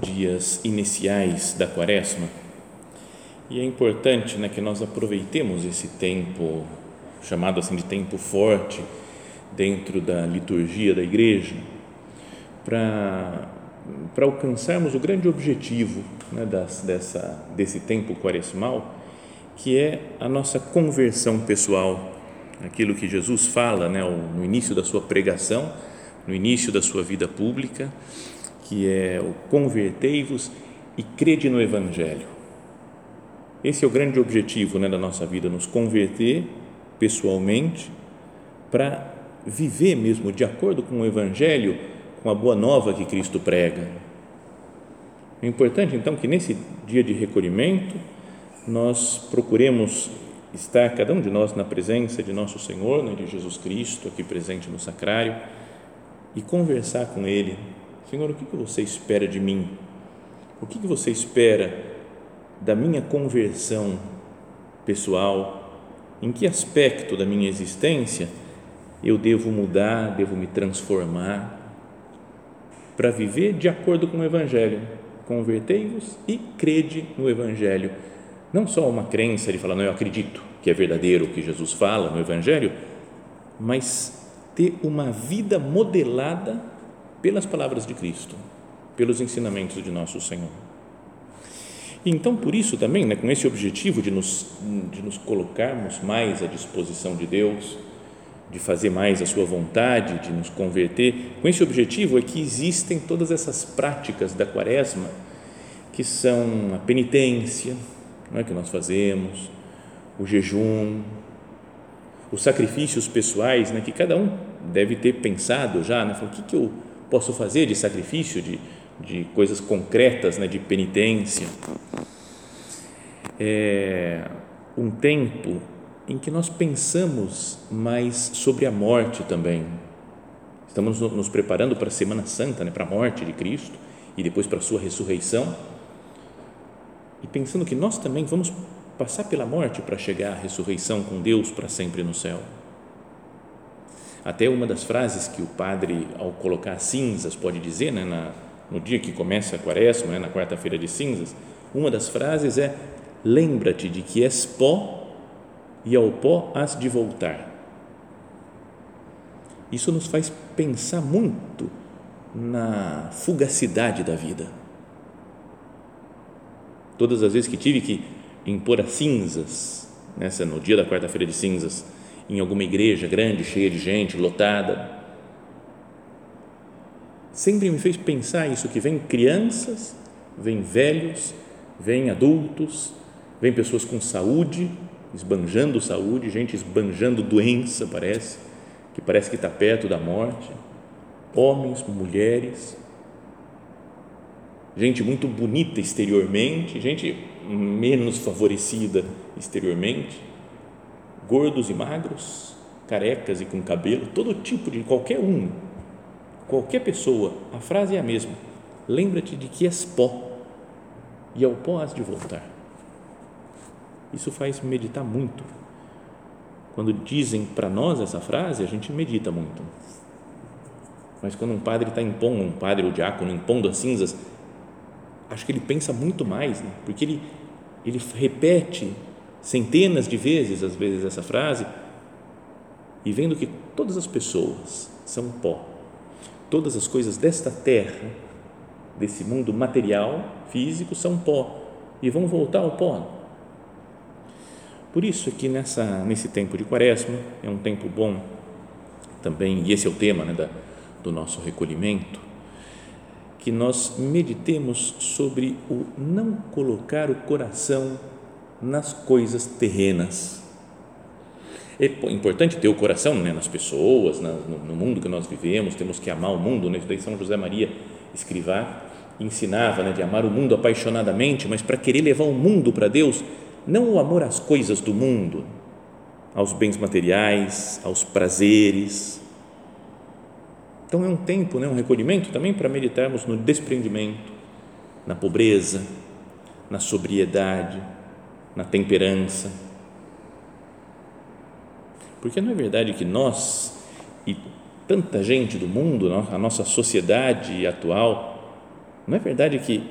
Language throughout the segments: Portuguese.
dias iniciais da quaresma. E é importante né, que nós aproveitemos esse tempo, chamado assim de tempo forte, dentro da liturgia da igreja, para para alcançarmos o grande objetivo né, das, dessa, desse tempo quaresmal, que é a nossa conversão pessoal, aquilo que Jesus fala né, no início da sua pregação, no início da sua vida pública, que é o convertei-vos e crede no Evangelho. Esse é o grande objetivo né, da nossa vida, nos converter pessoalmente para viver mesmo de acordo com o Evangelho, com a boa nova que Cristo prega. É importante então que nesse dia de recolhimento nós procuremos estar, cada um de nós, na presença de nosso Senhor, né, de Jesus Cristo, aqui presente no sacrário, e conversar com Ele Senhor, o que você espera de mim? O que você espera da minha conversão pessoal? Em que aspecto da minha existência eu devo mudar, devo me transformar para viver de acordo com o Evangelho? Convertei-vos e crede no Evangelho. Não só uma crença de falar, não, eu acredito que é verdadeiro o que Jesus fala no Evangelho, mas ter uma vida modelada pelas palavras de Cristo, pelos ensinamentos de nosso Senhor. Então, por isso também, né, com esse objetivo de nos, de nos colocarmos mais à disposição de Deus, de fazer mais a sua vontade, de nos converter, com esse objetivo é que existem todas essas práticas da quaresma, que são a penitência, não é, que nós fazemos, o jejum, os sacrifícios pessoais, né, que cada um deve ter pensado já, né, o que, que eu posso fazer de sacrifício, de, de coisas concretas, né, de penitência. É um tempo em que nós pensamos mais sobre a morte também. Estamos nos preparando para a Semana Santa, né, para a morte de Cristo e depois para a sua ressurreição. E pensando que nós também vamos passar pela morte para chegar à ressurreição com Deus para sempre no céu. Até uma das frases que o padre, ao colocar cinzas, pode dizer, né, na, no dia que começa a quaresma, né, na quarta-feira de cinzas, uma das frases é: Lembra-te de que és pó e ao pó has de voltar. Isso nos faz pensar muito na fugacidade da vida. Todas as vezes que tive que impor as cinzas, nessa, no dia da quarta-feira de cinzas, em alguma igreja grande, cheia de gente, lotada. Sempre me fez pensar isso que vem crianças, vem velhos, vem adultos, vem pessoas com saúde, esbanjando saúde, gente esbanjando doença, parece, que parece que está perto da morte, homens, mulheres, gente muito bonita exteriormente, gente menos favorecida exteriormente, gordos e magros, carecas e com cabelo, todo tipo de qualquer um, qualquer pessoa, a frase é a mesma. Lembra-te de que és pó e ao pó has de voltar. Isso faz meditar muito. Quando dizem para nós essa frase, a gente medita muito. Mas quando um padre está impondo, um padre ou diácono impondo as cinzas, acho que ele pensa muito mais, né? porque ele, ele repete centenas de vezes, às vezes, essa frase, e vendo que todas as pessoas são pó, todas as coisas desta terra, desse mundo material, físico, são pó, e vão voltar ao pó. Por isso é que nessa, nesse tempo de quaresma, é um tempo bom também, e esse é o tema né, da, do nosso recolhimento, que nós meditemos sobre o não colocar o coração nas coisas terrenas. É importante ter o coração né, nas pessoas, no, no, mundo que nós vivemos, temos que amar o mundo. Né? São José Maria Escrivá ensinava né, de amar o mundo apaixonadamente, mas para querer levar o mundo para Deus, não o amor às coisas do mundo, aos bens materiais, aos prazeres. Então é um tempo, né, um recolhimento também para meditarmos no desprendimento, na pobreza, na sobriedade, na temperança. Porque não é verdade que nós e tanta gente do mundo, a nossa sociedade atual, não é verdade que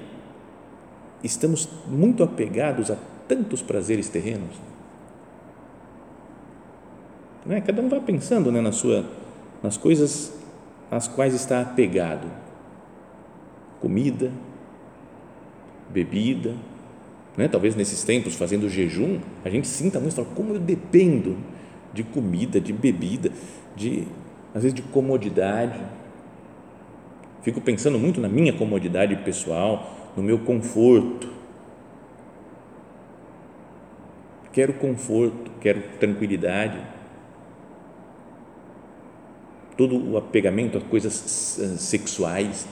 estamos muito apegados a tantos prazeres terrenos. Não é? Cada um vai pensando né, na sua, nas coisas às quais está apegado: comida, bebida. Né? Talvez nesses tempos, fazendo jejum, a gente sinta muito, fala, como eu dependo de comida, de bebida, de às vezes de comodidade. Fico pensando muito na minha comodidade pessoal, no meu conforto quero conforto, quero tranquilidade. Todo o apegamento a coisas sexuais,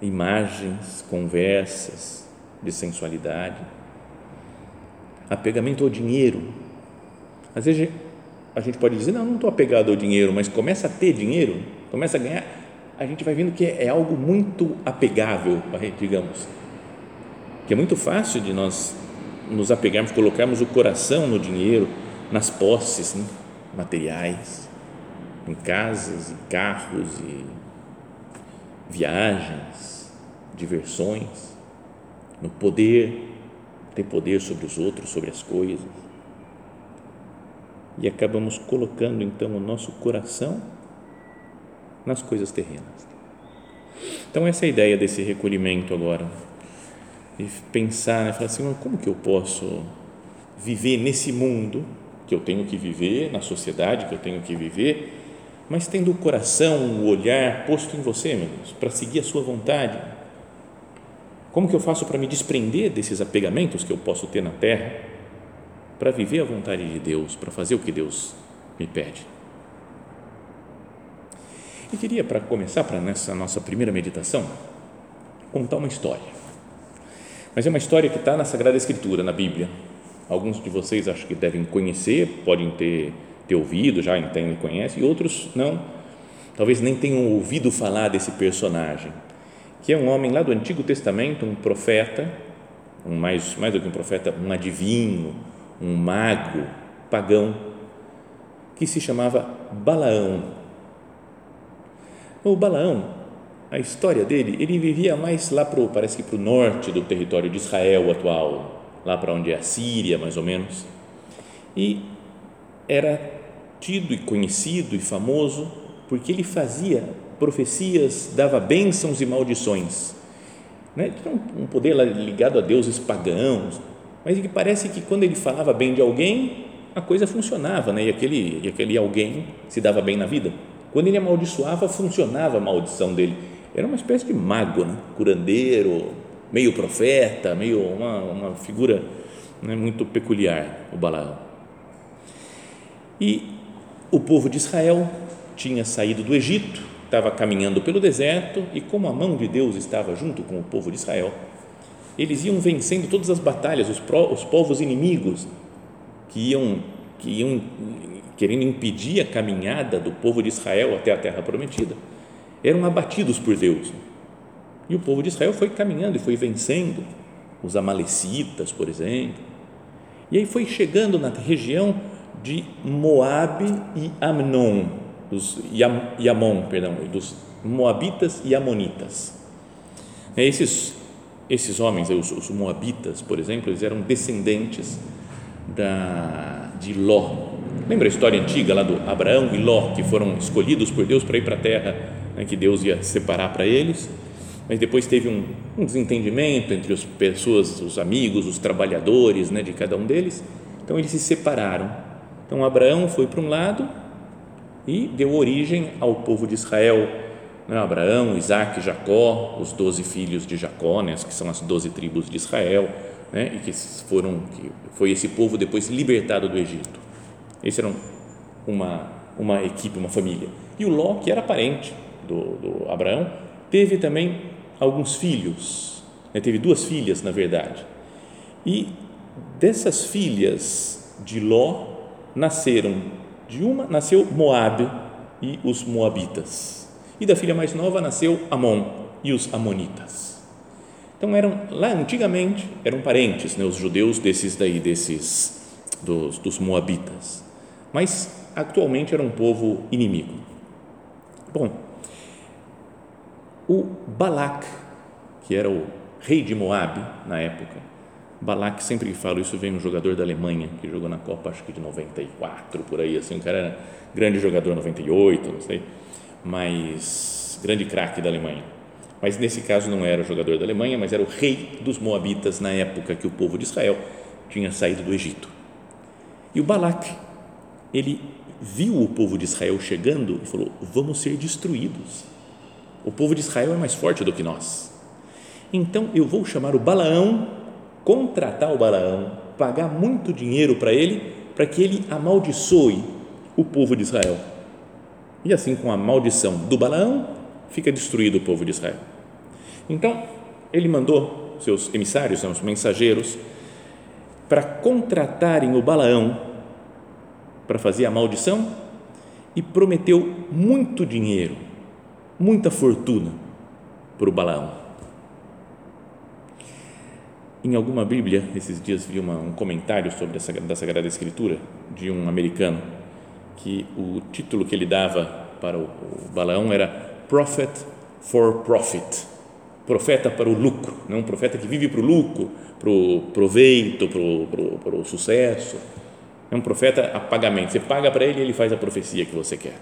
imagens, conversas de sensualidade, apegamento ao dinheiro. Às vezes a gente pode dizer, não, não estou apegado ao dinheiro, mas começa a ter dinheiro, começa a ganhar, a gente vai vendo que é algo muito apegável, digamos, que é muito fácil de nós nos apegarmos, colocarmos o coração no dinheiro, nas posses né, materiais, em casas, em carros e viagens, diversões, no poder, ter poder sobre os outros, sobre as coisas. E acabamos colocando então o nosso coração nas coisas terrenas. Então, essa é a ideia desse recolhimento agora e pensar, né, falar assim, como que eu posso viver nesse mundo que eu tenho que viver, na sociedade que eu tenho que viver, mas tendo o coração, o olhar posto em você, meu Deus, para seguir a sua vontade. Como que eu faço para me desprender desses apegamentos que eu posso ter na terra, para viver a vontade de Deus, para fazer o que Deus me pede? E queria, para começar, para nessa nossa primeira meditação, contar uma história mas é uma história que está na Sagrada Escritura, na Bíblia. Alguns de vocês acho que devem conhecer, podem ter, ter ouvido, já entendem conhecem, e outros não. Talvez nem tenham ouvido falar desse personagem, que é um homem lá do Antigo Testamento, um profeta, um mais, mais do que um profeta, um adivinho, um mago pagão, que se chamava Balaão. O Balaão a história dele, ele vivia mais lá para parece que para o norte do território de Israel atual, lá para onde é a Síria, mais ou menos, e era tido e conhecido e famoso porque ele fazia profecias, dava bênçãos e maldições, né? Tinha um poder ligado a deuses pagãos, mas que parece que quando ele falava bem de alguém, a coisa funcionava, né? E aquele, e aquele alguém se dava bem na vida. Quando ele amaldiçoava, funcionava a maldição dele era uma espécie de mago, né? curandeiro, meio profeta, meio uma, uma figura né, muito peculiar, o Balaão. E o povo de Israel tinha saído do Egito, estava caminhando pelo deserto e como a mão de Deus estava junto com o povo de Israel, eles iam vencendo todas as batalhas, os, pró, os povos inimigos que iam, que iam querendo impedir a caminhada do povo de Israel até a terra prometida eram abatidos por Deus. E o povo de Israel foi caminhando e foi vencendo os amalecitas, por exemplo. E aí foi chegando na região de Moabe e Amnon, dos e Amon, perdão, dos moabitas e amonitas. É, esses esses homens, os, os moabitas, por exemplo, eles eram descendentes da de Ló. Lembra a história antiga lá do Abraão e Ló que foram escolhidos por Deus para ir para a terra né, que Deus ia separar para eles. mas depois teve um, um desentendimento entre as pessoas, os amigos, os trabalhadores né, de cada um deles, então eles se separaram. Então Abraão foi para um lado e deu origem ao povo de Israel, né, Abraão, Isaac, Jacó, os doze filhos de Jacó, né, que são as doze tribos de Israel, né, e que foram, que foi esse povo depois libertado do Egito. Esse era uma, uma equipe, uma família. E o Ló, que era parente do, do Abraão, teve também alguns filhos, né? teve duas filhas, na verdade. E dessas filhas de Ló nasceram, de uma nasceu Moabe e os moabitas. E da filha mais nova nasceu Amon e os amonitas. Então eram lá antigamente eram parentes, né, os judeus desses daí desses dos, dos moabitas. Mas atualmente era um povo inimigo. Bom, o Balac, que era o rei de Moab na época, Balac, sempre que falo isso, vem um jogador da Alemanha que jogou na Copa, acho que de 94, por aí, assim, um cara era grande jogador, 98, não sei, mas grande craque da Alemanha. Mas nesse caso não era o jogador da Alemanha, mas era o rei dos Moabitas na época que o povo de Israel tinha saído do Egito. E o Balac, ele viu o povo de Israel chegando e falou: vamos ser destruídos o povo de Israel é mais forte do que nós. Então eu vou chamar o Balaão, contratar o Balaão, pagar muito dinheiro para ele, para que ele amaldiçoe o povo de Israel. E assim, com a maldição do Balaão, fica destruído o povo de Israel. Então, ele mandou seus emissários, seus mensageiros, para contratarem o Balaão para fazer a maldição e prometeu muito dinheiro muita fortuna para o Balaão. Em alguma Bíblia, esses dias vi uma, um comentário sobre essa da Sagrada Escritura de um americano que o título que ele dava para o, o Balaão era Prophet for Profit, profeta para o lucro, não né? um profeta que vive para o lucro, para o proveito, para o, para o sucesso. É um profeta a pagamento. Você paga para ele e ele faz a profecia que você quer.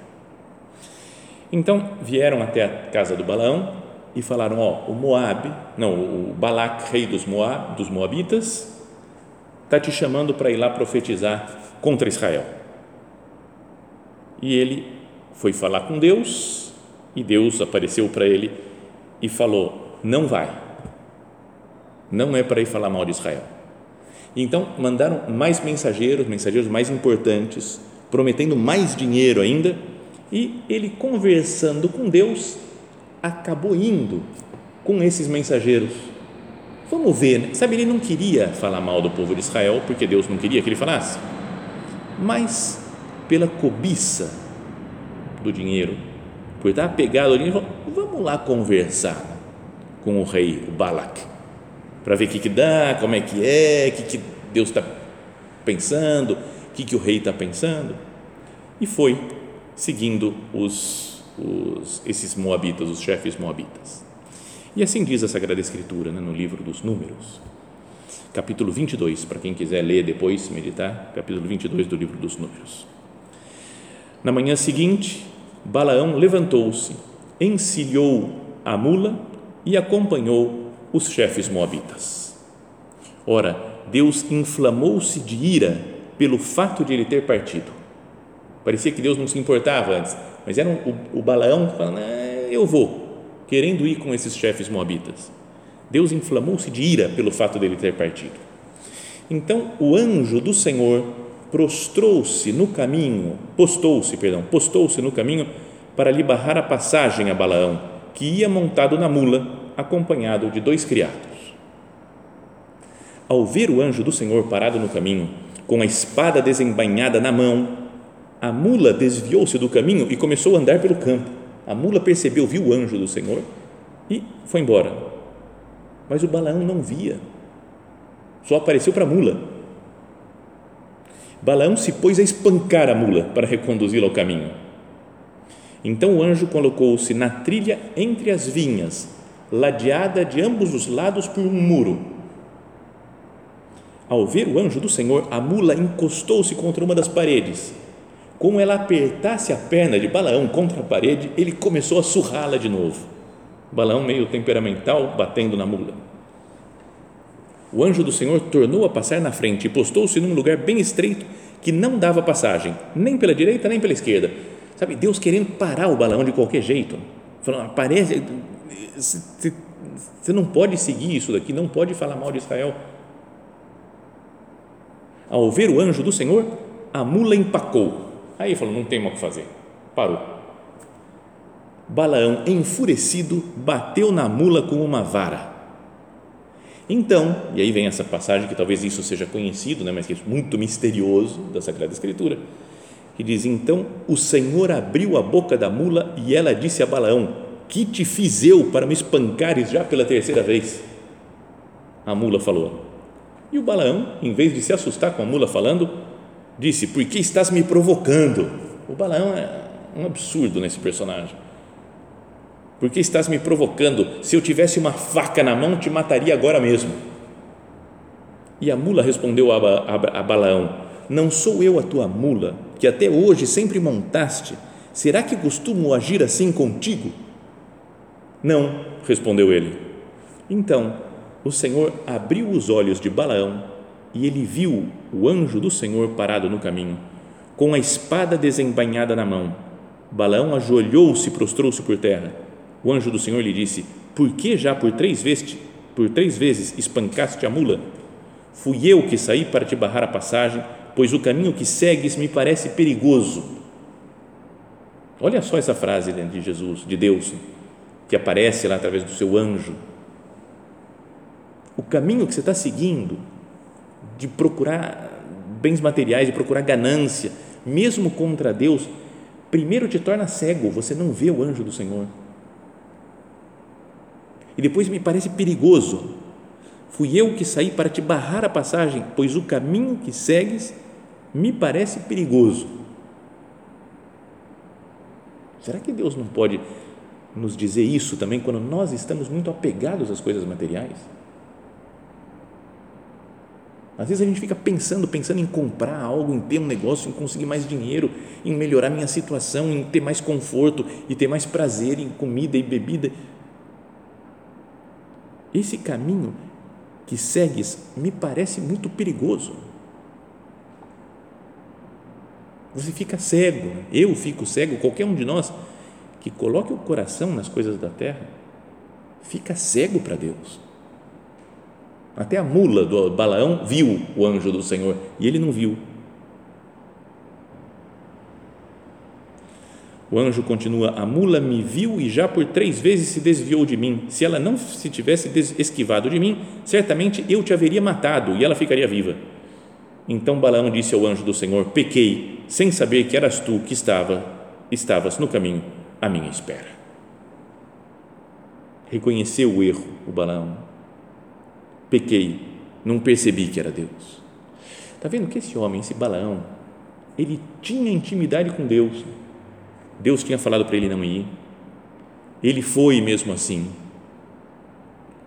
Então vieram até a casa do Balaão e falaram: Ó, o Moab, não, o Balac, rei dos, Moab, dos Moabitas, está te chamando para ir lá profetizar contra Israel. E ele foi falar com Deus e Deus apareceu para ele e falou: Não vai, não é para ir falar mal de Israel. Então mandaram mais mensageiros, mensageiros mais importantes, prometendo mais dinheiro ainda e ele, conversando com Deus, acabou indo com esses mensageiros. Vamos ver, né? sabe? Ele não queria falar mal do povo de Israel, porque Deus não queria que ele falasse, mas pela cobiça do dinheiro, por estar apegado ao dinheiro, vamos lá conversar com o rei, o Balak, para ver o que, que dá, como é que é, o que, que Deus está pensando, o que, que o rei está pensando. E foi seguindo os, os, esses moabitas, os chefes moabitas. E assim diz a Sagrada Escritura né, no livro dos Números, capítulo 22, para quem quiser ler depois, meditar, capítulo 22 do livro dos Números. Na manhã seguinte, Balaão levantou-se, encilhou a mula e acompanhou os chefes moabitas. Ora, Deus inflamou-se de ira pelo fato de ele ter partido Parecia que Deus não se importava antes, mas era um, o, o Balaão falando: ah, Eu vou, querendo ir com esses chefes moabitas. Deus inflamou-se de ira pelo fato dele ter partido. Então o anjo do Senhor prostrou-se no caminho, postou-se, perdão, postou-se no caminho para lhe barrar a passagem a Balaão, que ia montado na mula, acompanhado de dois criados. Ao ver o anjo do Senhor parado no caminho, com a espada desembainhada na mão, a mula desviou-se do caminho e começou a andar pelo campo. A mula percebeu, viu o anjo do Senhor e foi embora. Mas o Balaão não via, só apareceu para a mula. Balaão se pôs a espancar a mula para reconduzi-la ao caminho. Então o anjo colocou-se na trilha entre as vinhas, ladeada de ambos os lados por um muro. Ao ver o anjo do Senhor, a mula encostou-se contra uma das paredes como ela apertasse a perna de Balaão contra a parede, ele começou a surrá-la de novo. Balaão meio temperamental, batendo na mula. O anjo do Senhor tornou a passar na frente e postou-se num lugar bem estreito que não dava passagem, nem pela direita nem pela esquerda. Sabe, Deus querendo parar o Balaão de qualquer jeito. Falando, aparece, você não pode seguir isso daqui, não pode falar mal de Israel. Ao ver o anjo do Senhor, a mula empacou. Aí falou: não tem mais o que fazer. Parou. Balaão, enfurecido, bateu na mula com uma vara. Então, e aí vem essa passagem que talvez isso seja conhecido, né, mas que é muito misterioso da Sagrada Escritura, que diz: Então o Senhor abriu a boca da mula e ela disse a Balaão: Que te fiz eu para me espancares já pela terceira vez? A mula falou. E o Balaão, em vez de se assustar com a mula falando, disse: Por que estás me provocando? O Balaão é um absurdo nesse personagem por que estás me provocando? Se eu tivesse uma faca na mão, te mataria agora mesmo. E a mula respondeu a, a, a Balaão: Não sou eu a tua mula, que até hoje sempre montaste. Será que costumo agir assim contigo? Não, respondeu ele. Então o Senhor abriu os olhos de Balaão e ele viu o anjo do Senhor parado no caminho, com a espada desembainhada na mão. Balaão ajoelhou-se e prostrou-se por terra o anjo do Senhor lhe disse: Por que já por três vezes, por três vezes espancaste a mula? Fui eu que saí para te barrar a passagem, pois o caminho que segues me parece perigoso. Olha só essa frase de Jesus, de Deus, que aparece lá através do seu anjo. O caminho que você está seguindo, de procurar bens materiais, de procurar ganância, mesmo contra Deus, primeiro te torna cego, você não vê o anjo do Senhor e depois me parece perigoso. Fui eu que saí para te barrar a passagem, pois o caminho que segues me parece perigoso. Será que Deus não pode nos dizer isso também quando nós estamos muito apegados às coisas materiais? Às vezes a gente fica pensando, pensando em comprar algo, em ter um negócio, em conseguir mais dinheiro, em melhorar minha situação, em ter mais conforto e ter mais prazer em comida e bebida. Esse caminho que segues me parece muito perigoso. Você fica cego, eu fico cego, qualquer um de nós que coloque o coração nas coisas da terra, fica cego para Deus. Até a mula do Balaão viu o anjo do Senhor e ele não viu. O anjo continua: A mula me viu e já por três vezes se desviou de mim. Se ela não se tivesse esquivado de mim, certamente eu te haveria matado e ela ficaria viva. Então Balaão disse ao anjo do Senhor: Pequei, sem saber que eras tu que estava, estavas no caminho à minha espera. Reconheceu o erro, o Balaão. Pequei, não percebi que era Deus. Está vendo que esse homem, esse Balaão, ele tinha intimidade com Deus Deus tinha falado para ele não ir. Ele foi mesmo assim.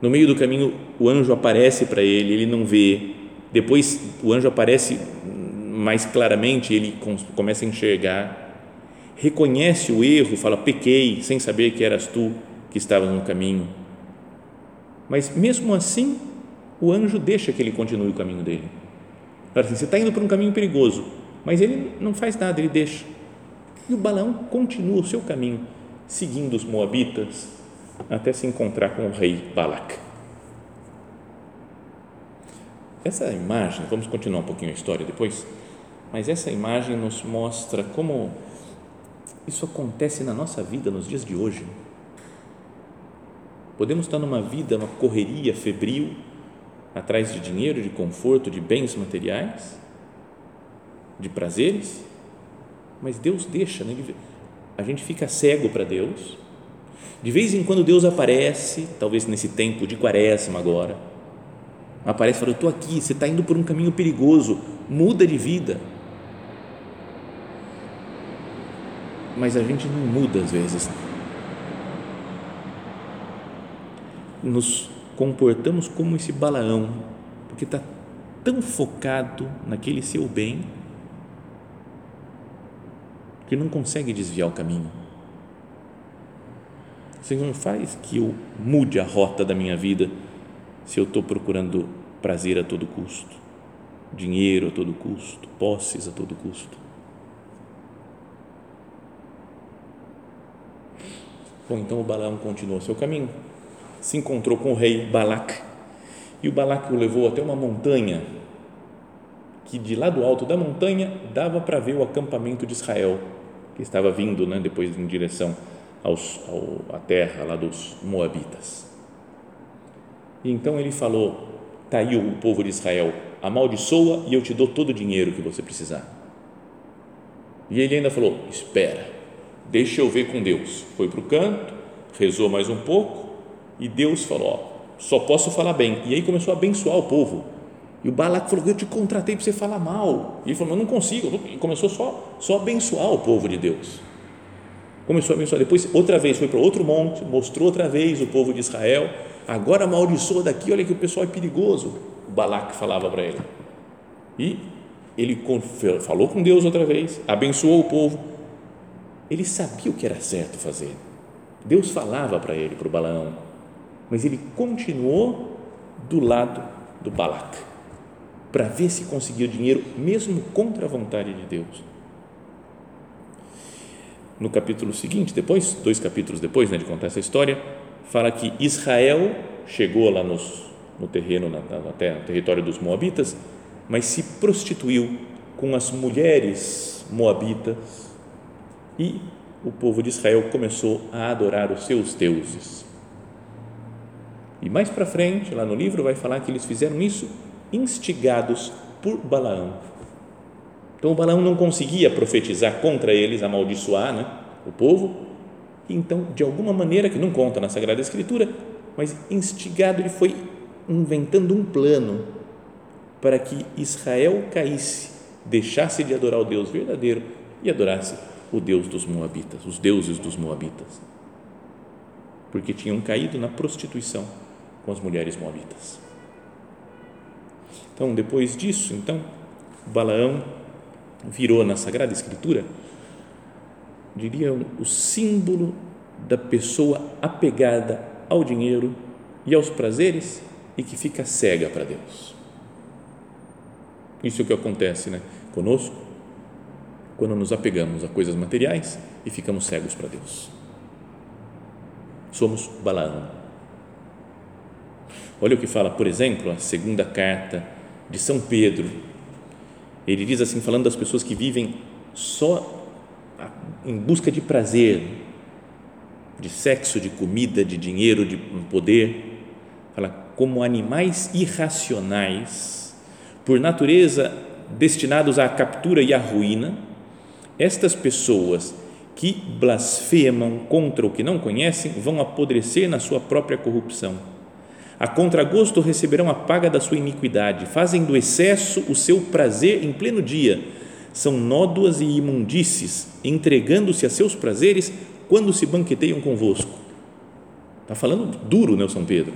No meio do caminho, o anjo aparece para ele, ele não vê. Depois, o anjo aparece mais claramente, ele começa a enxergar. Reconhece o erro, fala: pequei, sem saber que eras tu que estavas no caminho. Mas mesmo assim, o anjo deixa que ele continue o caminho dele. Fala assim: você está indo por um caminho perigoso, mas ele não faz nada, ele deixa e o Balaão continua o seu caminho, seguindo os moabitas, até se encontrar com o rei Balac. Essa imagem, vamos continuar um pouquinho a história depois, mas essa imagem nos mostra como isso acontece na nossa vida nos dias de hoje. Podemos estar numa vida, uma correria febril, atrás de dinheiro, de conforto, de bens materiais, de prazeres, mas Deus deixa, né? a gente fica cego para Deus. De vez em quando Deus aparece, talvez nesse tempo de quaresma agora, aparece e fala: Eu estou aqui, você está indo por um caminho perigoso, muda de vida. Mas a gente não muda às vezes. Nos comportamos como esse Balaão, porque está tão focado naquele seu bem que não consegue desviar o caminho. Senhor, faz que eu mude a rota da minha vida se eu estou procurando prazer a todo custo, dinheiro a todo custo, posses a todo custo. Bom, então o Balaão continuou seu caminho, se encontrou com o rei Balac e o Balac o levou até uma montanha que de lá do alto da montanha dava para ver o acampamento de Israel que estava vindo, né, depois em direção aos, ao, à terra lá dos Moabitas. E então ele falou: Está aí o povo de Israel, amaldiçoa e eu te dou todo o dinheiro que você precisar. E ele ainda falou: Espera, deixa eu ver com Deus. Foi para o canto, rezou mais um pouco e Deus falou: ó, Só posso falar bem. E aí começou a abençoar o povo. E o Balac falou: Eu te contratei para você falar mal. E ele falou: Eu não consigo. E começou só, só a abençoar o povo de Deus começou a abençoar. Depois, outra vez, foi para outro monte, mostrou outra vez o povo de Israel. Agora amaldiçoa daqui, olha que o pessoal é perigoso. O Balac falava para ele. E ele falou com Deus outra vez, abençoou o povo. Ele sabia o que era certo fazer. Deus falava para ele, para o Balaão, mas ele continuou do lado do Balac para ver se conseguia o dinheiro, mesmo contra a vontade de Deus no capítulo seguinte, depois, dois capítulos depois né, de contar essa história, fala que Israel chegou lá nos, no terreno, na, na terra, no território dos Moabitas, mas se prostituiu com as mulheres moabitas e o povo de Israel começou a adorar os seus deuses. E mais para frente, lá no livro, vai falar que eles fizeram isso instigados por Balaão. Então o Balaão não conseguia profetizar contra eles, amaldiçoar né, o povo. Então, de alguma maneira, que não conta na Sagrada Escritura, mas instigado, ele foi inventando um plano para que Israel caísse, deixasse de adorar o Deus verdadeiro e adorasse o Deus dos Moabitas, os deuses dos Moabitas, porque tinham caído na prostituição com as mulheres moabitas. Então, depois disso, então, Balaão virou na Sagrada Escritura, diria o símbolo da pessoa apegada ao dinheiro e aos prazeres e que fica cega para Deus. Isso é o que acontece né, conosco quando nos apegamos a coisas materiais e ficamos cegos para Deus. Somos Balaão. Olha o que fala, por exemplo, a segunda carta de São Pedro, ele diz assim, falando das pessoas que vivem só em busca de prazer, de sexo, de comida, de dinheiro, de poder, fala como animais irracionais, por natureza destinados à captura e à ruína, estas pessoas que blasfemam contra o que não conhecem vão apodrecer na sua própria corrupção a contragosto receberão a paga da sua iniquidade, fazem do excesso o seu prazer em pleno dia, são nódoas e imundícies, entregando-se a seus prazeres quando se banqueteiam convosco. Está falando duro, né, São Pedro?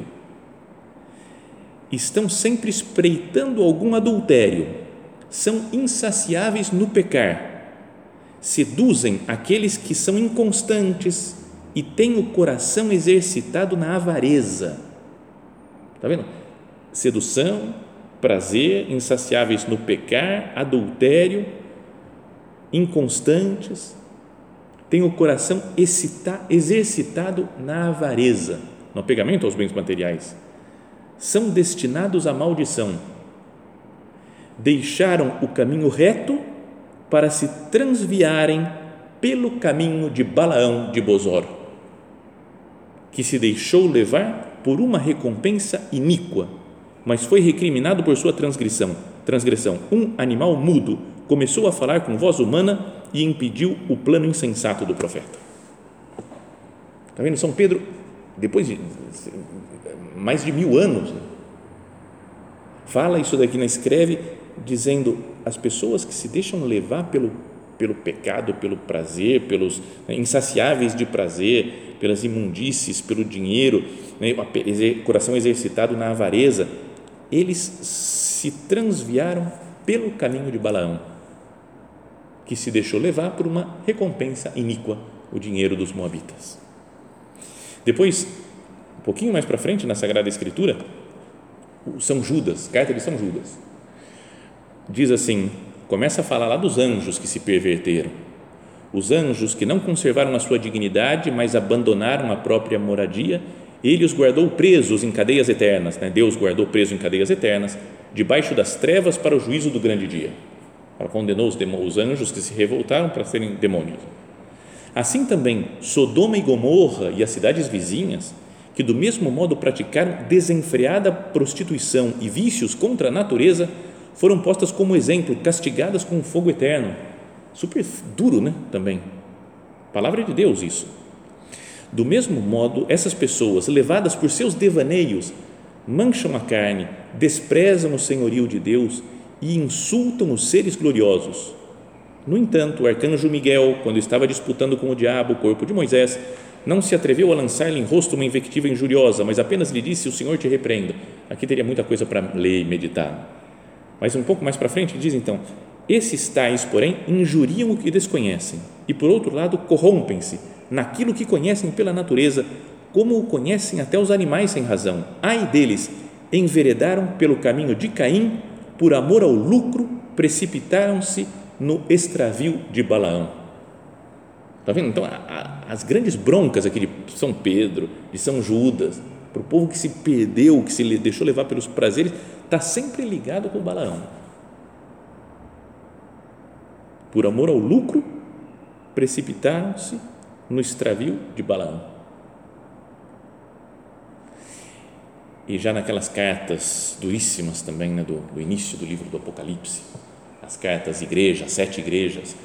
Estão sempre espreitando algum adultério, são insaciáveis no pecar, seduzem aqueles que são inconstantes e têm o coração exercitado na avareza Está vendo? Sedução, prazer, insaciáveis no pecar, adultério, inconstantes, tem o coração excita, exercitado na avareza, no apegamento aos bens materiais. São destinados à maldição. Deixaram o caminho reto para se transviarem pelo caminho de Balaão de Bozor, que se deixou levar por uma recompensa iníqua, mas foi recriminado por sua transgressão. Transgressão. Um animal mudo começou a falar com voz humana e impediu o plano insensato do profeta. Está vendo? São Pedro, depois de mais de mil anos, né? fala isso daqui, não escreve, dizendo as pessoas que se deixam levar pelo, pelo pecado, pelo prazer, pelos né, insaciáveis de prazer, pelas imundícies, pelo dinheiro, né, coração exercitado na avareza, eles se transviaram pelo caminho de Balaão, que se deixou levar por uma recompensa iníqua, o dinheiro dos moabitas. Depois, um pouquinho mais para frente, na Sagrada Escritura, São Judas, carta de São Judas, diz assim: começa a falar lá dos anjos que se perverteram. Os anjos que não conservaram a sua dignidade, mas abandonaram a própria moradia, ele os guardou presos em cadeias eternas. Né? Deus guardou presos em cadeias eternas, debaixo das trevas para o juízo do grande dia. Ela condenou os, os anjos que se revoltaram para serem demônios. Assim também, Sodoma e Gomorra e as cidades vizinhas, que do mesmo modo praticaram desenfreada prostituição e vícios contra a natureza, foram postas como exemplo, castigadas com fogo eterno. Super duro, né? Também. Palavra de Deus, isso. Do mesmo modo, essas pessoas, levadas por seus devaneios, mancham a carne, desprezam o senhorio de Deus e insultam os seres gloriosos. No entanto, o arcanjo Miguel, quando estava disputando com o diabo o corpo de Moisés, não se atreveu a lançar-lhe em rosto uma invectiva injuriosa, mas apenas lhe disse: O Senhor te repreenda. Aqui teria muita coisa para ler e meditar. Mas um pouco mais para frente diz então: Esses tais, porém, injuriam o que desconhecem, e por outro lado, corrompem-se naquilo que conhecem pela natureza, como o conhecem até os animais sem razão. Ai deles, enveredaram pelo caminho de Caim, por amor ao lucro, precipitaram-se no extravio de Balaão. Está vendo? Então, a, a, as grandes broncas aqui de São Pedro, de São Judas, para o povo que se perdeu, que se deixou levar pelos prazeres, está sempre ligado com Balaão. Por amor ao lucro, precipitaram-se no extravio de Balaão. E já naquelas cartas duríssimas também, né, do, do início do livro do Apocalipse, as cartas igrejas, sete igrejas,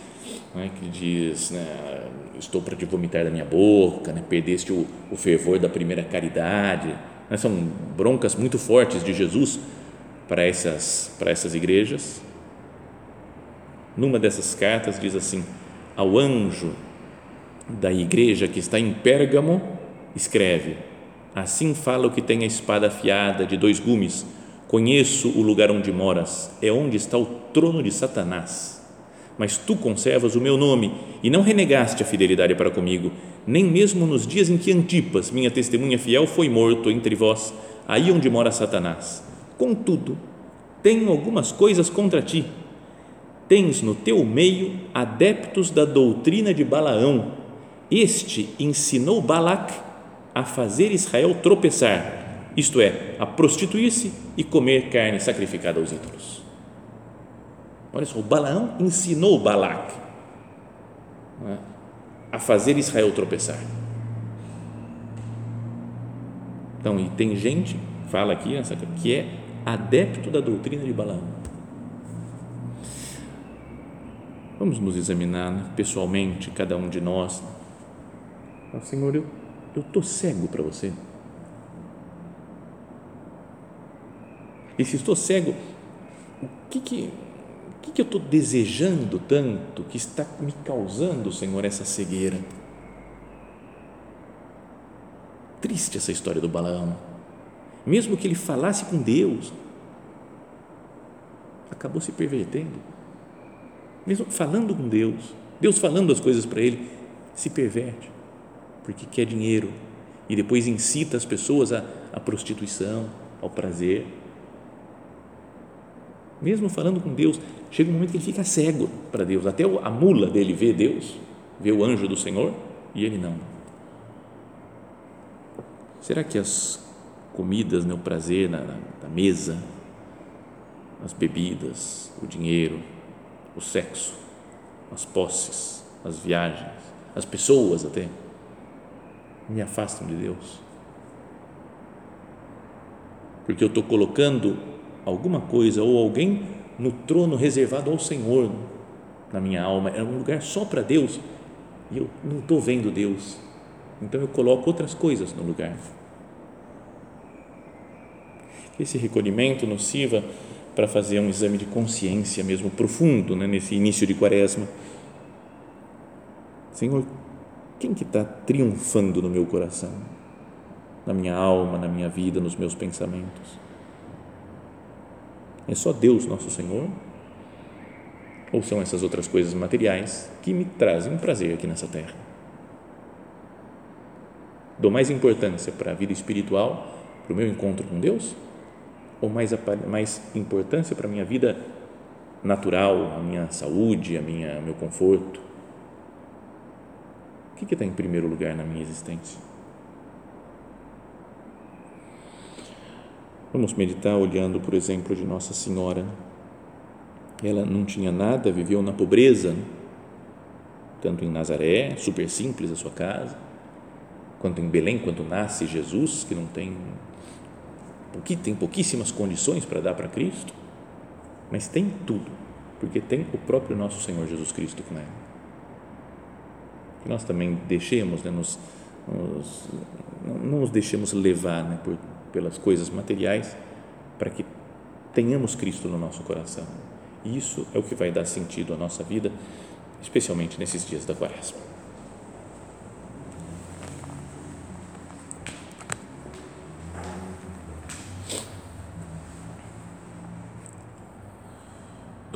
né, que diz, né, estou para te vomitar da minha boca, né, perdeste o, o fervor da primeira caridade, né, são broncas muito fortes de Jesus para essas, para essas igrejas. Numa dessas cartas diz assim, ao anjo da igreja que está em Pérgamo, escreve, assim fala o que tem a espada afiada de dois gumes, Conheço o lugar onde moras, é onde está o trono de Satanás. Mas tu conservas o meu nome e não renegaste a fidelidade para comigo, nem mesmo nos dias em que Antipas, minha testemunha fiel, foi morto entre vós, aí onde mora Satanás. Contudo, tenho algumas coisas contra ti. Tens no teu meio adeptos da doutrina de Balaão. Este ensinou Balac a fazer Israel tropeçar isto é, a prostituir-se e comer carne sacrificada aos ídolos. Olha só, o Balaão ensinou Balac é, a fazer Israel tropeçar. Então, e tem gente, fala aqui, que é adepto da doutrina de Balaão. Vamos nos examinar né, pessoalmente, cada um de nós. Senhor, eu estou cego para você E se estou cego, o que, que, o que, que eu estou desejando tanto que está me causando, Senhor, essa cegueira? Triste essa história do Balaão. Mesmo que ele falasse com Deus, acabou se pervertendo. Mesmo falando com Deus, Deus falando as coisas para ele, se perverte, porque quer dinheiro e depois incita as pessoas à, à prostituição, ao prazer mesmo falando com Deus, chega um momento que ele fica cego para Deus. Até a mula dele vê Deus, vê o anjo do Senhor e ele não. Será que as comidas, né, o prazer na, na mesa, as bebidas, o dinheiro, o sexo, as posses, as viagens, as pessoas até, me afastam de Deus? Porque eu estou colocando alguma coisa ou alguém no trono reservado ao Senhor na minha alma, é um lugar só para Deus e eu não estou vendo Deus, então eu coloco outras coisas no lugar. Que esse recolhimento nos sirva para fazer um exame de consciência mesmo profundo né, nesse início de quaresma. Senhor, quem que está triunfando no meu coração, na minha alma, na minha vida, nos meus pensamentos? É só Deus, nosso Senhor? Ou são essas outras coisas materiais que me trazem um prazer aqui nessa terra? Dou mais importância para a vida espiritual, para o meu encontro com Deus? Ou mais, mais importância para a minha vida natural, a minha saúde, a minha meu conforto? O que está em primeiro lugar na minha existência? Vamos meditar olhando, por exemplo, de Nossa Senhora. Ela não tinha nada, viveu na pobreza, tanto em Nazaré, super simples a sua casa, quanto em Belém, quando nasce Jesus, que não tem, tem pouquíssimas condições para dar para Cristo, mas tem tudo, porque tem o próprio nosso Senhor Jesus Cristo com ela. Que nós também deixemos, né, nos, nos, não nos deixemos levar né, por, pelas coisas materiais, para que tenhamos Cristo no nosso coração. E isso é o que vai dar sentido à nossa vida especialmente nesses dias da quaresma.